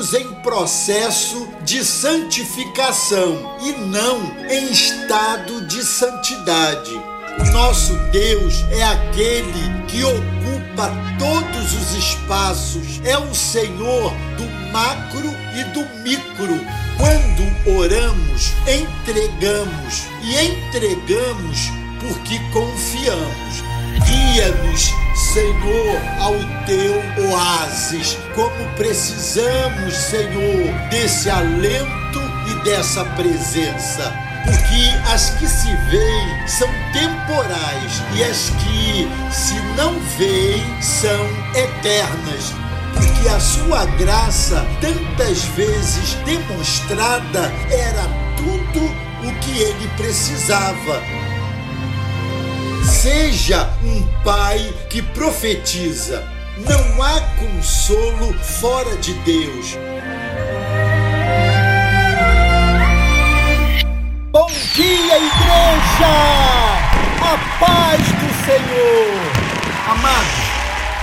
estamos em processo de santificação e não em estado de santidade. O nosso Deus é aquele que ocupa todos os espaços, é o Senhor do macro e do micro. Quando oramos, entregamos e entregamos porque confiamos. Guia-nos, Senhor, ao teu oásis, como precisamos, Senhor, desse alento e dessa presença. Porque as que se veem são temporais e as que se não veem são eternas. Porque a sua graça, tantas vezes demonstrada, era tudo o que ele precisava. Seja um pai que profetiza. Não há consolo fora de Deus. Bom dia, igreja! A paz do Senhor! Amados,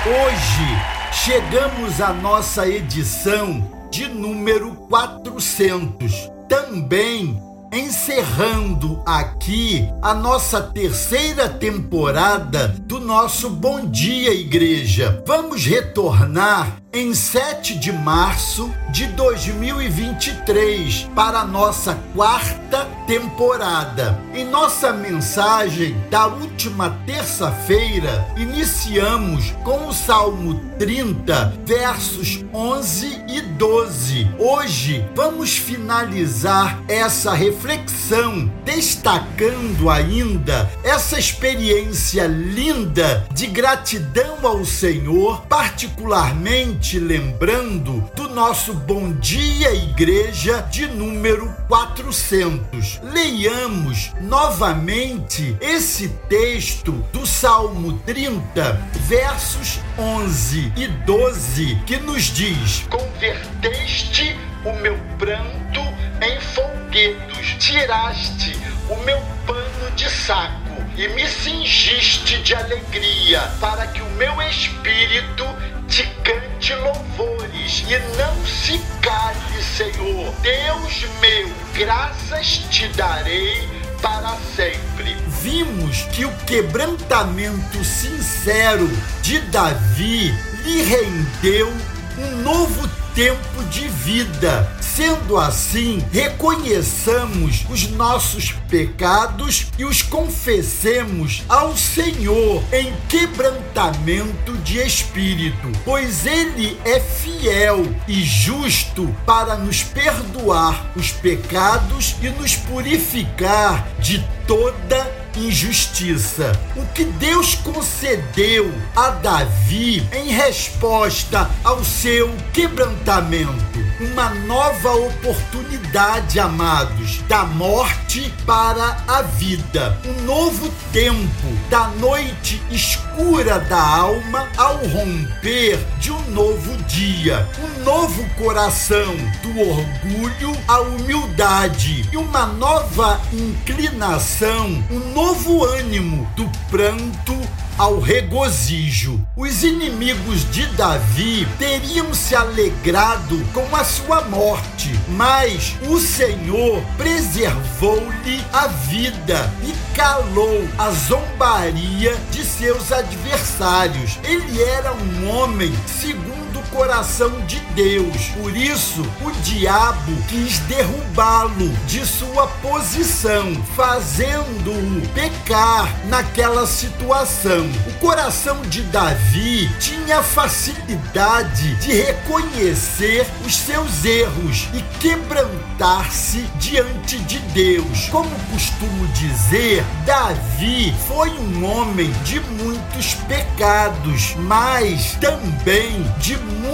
hoje chegamos à nossa edição de número 400. Também encerrando aqui a nossa terceira temporada do nosso Bom Dia Igreja. Vamos retornar em 7 de março de 2023 para nossa quarta temporada. Em nossa mensagem da última terça-feira, iniciamos com o Salmo 30, versos 11 e 12. Hoje vamos finalizar essa reflexão destacando ainda essa experiência linda de gratidão ao Senhor, particularmente lembrando do nosso Bom Dia Igreja de número 400. Leiamos novamente esse texto do Salmo 30, versos 11 e 12, que nos diz: Converteste o meu pranto em folguedos, tiraste o meu pano de saco e me cingiste de alegria, para que o meu espírito te cante louvores e não se cale, Senhor. Deus meu, graças te darei para sempre. Vimos que o quebrantamento sincero de Davi lhe rendeu um novo tempo de vida. Sendo assim, reconheçamos os nossos pecados e os confessemos ao Senhor em quebrantamento de espírito, pois Ele é fiel e justo para nos perdoar os pecados e nos purificar de toda injustiça. O que Deus concedeu a Davi em resposta ao seu quebrantamento, uma nova oportunidade, amados, da morte para a vida, um novo tempo da noite escura da alma ao romper de um novo dia, um novo coração do orgulho à humildade. E uma nova inclinação, um novo ânimo do pranto ao regozijo. Os inimigos de Davi teriam se alegrado com a sua morte, mas o Senhor preservou-lhe a vida e calou a zombaria de seus adversários. Ele era um homem segundo coração de Deus. Por isso, o diabo quis derrubá-lo de sua posição, fazendo-o pecar naquela situação. O coração de Davi tinha facilidade de reconhecer os seus erros e quebrantar-se diante de Deus. Como costumo dizer, Davi foi um homem de muitos pecados, mas também de muitos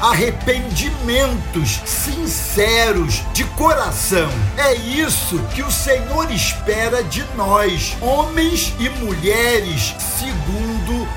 arrependimentos sinceros de coração. É isso que o Senhor espera de nós, homens e mulheres, segundo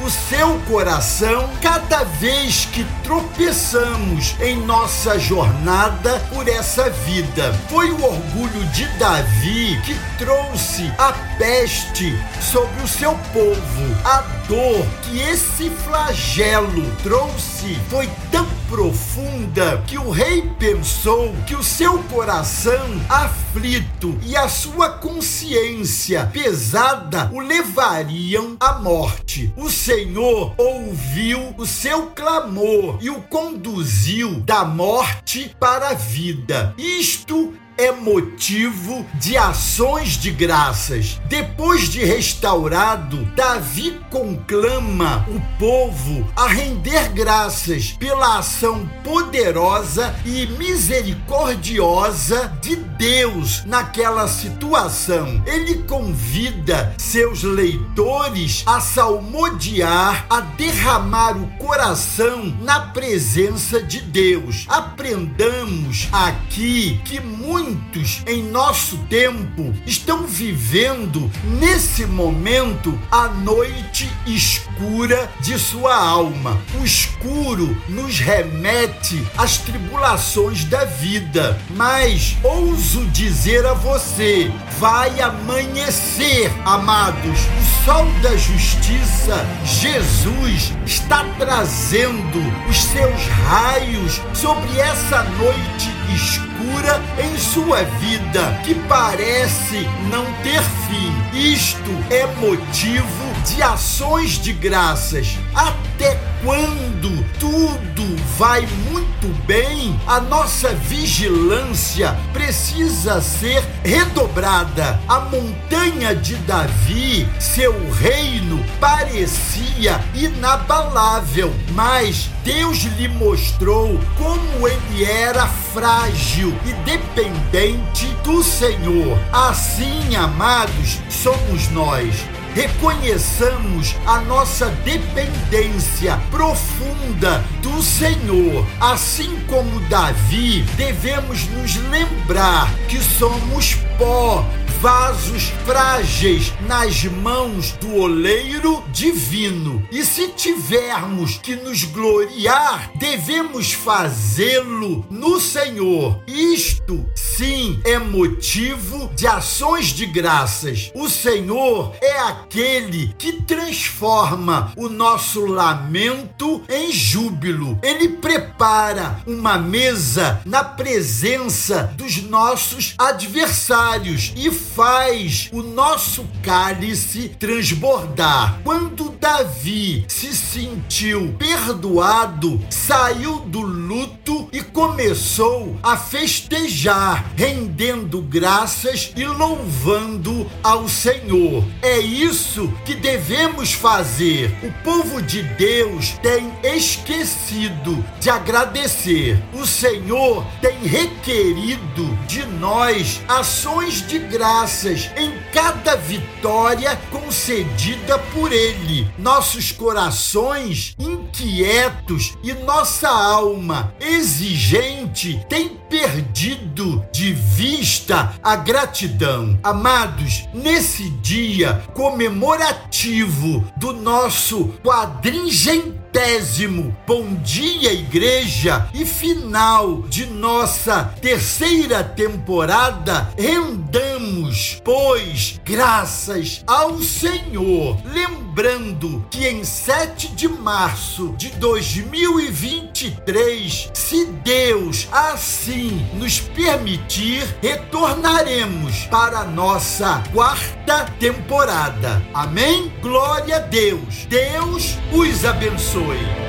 o seu coração cada vez que tropeçamos em nossa jornada por essa vida. Foi o orgulho de Davi que trouxe a peste sobre o seu povo. A dor que esse flagelo trouxe foi tão profunda que o rei pensou que o seu coração aflito e a sua consciência pesada o levariam à morte. O Senhor ouviu o seu clamor e o conduziu da morte para a vida. Isto é motivo de ações de graças. Depois de restaurado, Davi conclama o povo a render graças pela ação poderosa e misericordiosa de Deus naquela situação. Ele convida seus leitores a salmodiar, a derramar o coração na presença de Deus. Aprendamos aqui que muito muitos em nosso tempo estão vivendo nesse momento a noite escura de sua alma. O escuro nos remete às tribulações da vida, mas ouso dizer a você: vai amanhecer, amados. O sol da justiça, Jesus, está trazendo os seus raios sobre essa noite escura em sua vida que parece não ter fim. Isto é motivo de ações de graças. Até quando tudo vai muito bem, a nossa vigilância precisa ser redobrada. A montanha de Davi, seu reino, parecia inabalável, mas Deus lhe mostrou como ele era frágil e dependente do Senhor. Assim, amados, somos nós reconheçamos a nossa dependência profunda do Senhor. Assim como Davi, devemos nos lembrar que somos pó vasos frágeis nas mãos do oleiro divino. E se tivermos que nos gloriar, devemos fazê-lo no Senhor. Isto, sim, é motivo de ações de graças. O Senhor é aquele que transforma o nosso lamento em júbilo. Ele prepara uma mesa na presença dos nossos adversários e faz o nosso cálice transbordar. Quando Davi se sentiu perdoado, saiu do luto e começou a festejar, rendendo graças e louvando ao Senhor. É isso que devemos fazer. O povo de Deus tem esquecido de agradecer. O Senhor tem requerido de nós ações de graça graças em cada vitória concedida por Ele. Nossos corações inquietos e nossa alma exigente têm perdido de vista a gratidão. Amados, nesse dia comemorativo do nosso quadringentésimo Bom Dia Igreja e final de nossa terceira temporada, rendamos, pois, graças ao Senhor. Lembrando que em 7 de março de 2023, se Deus assim nos permitir, retornaremos para nossa quarta temporada. Amém? Glória a Deus. Deus os abençoe.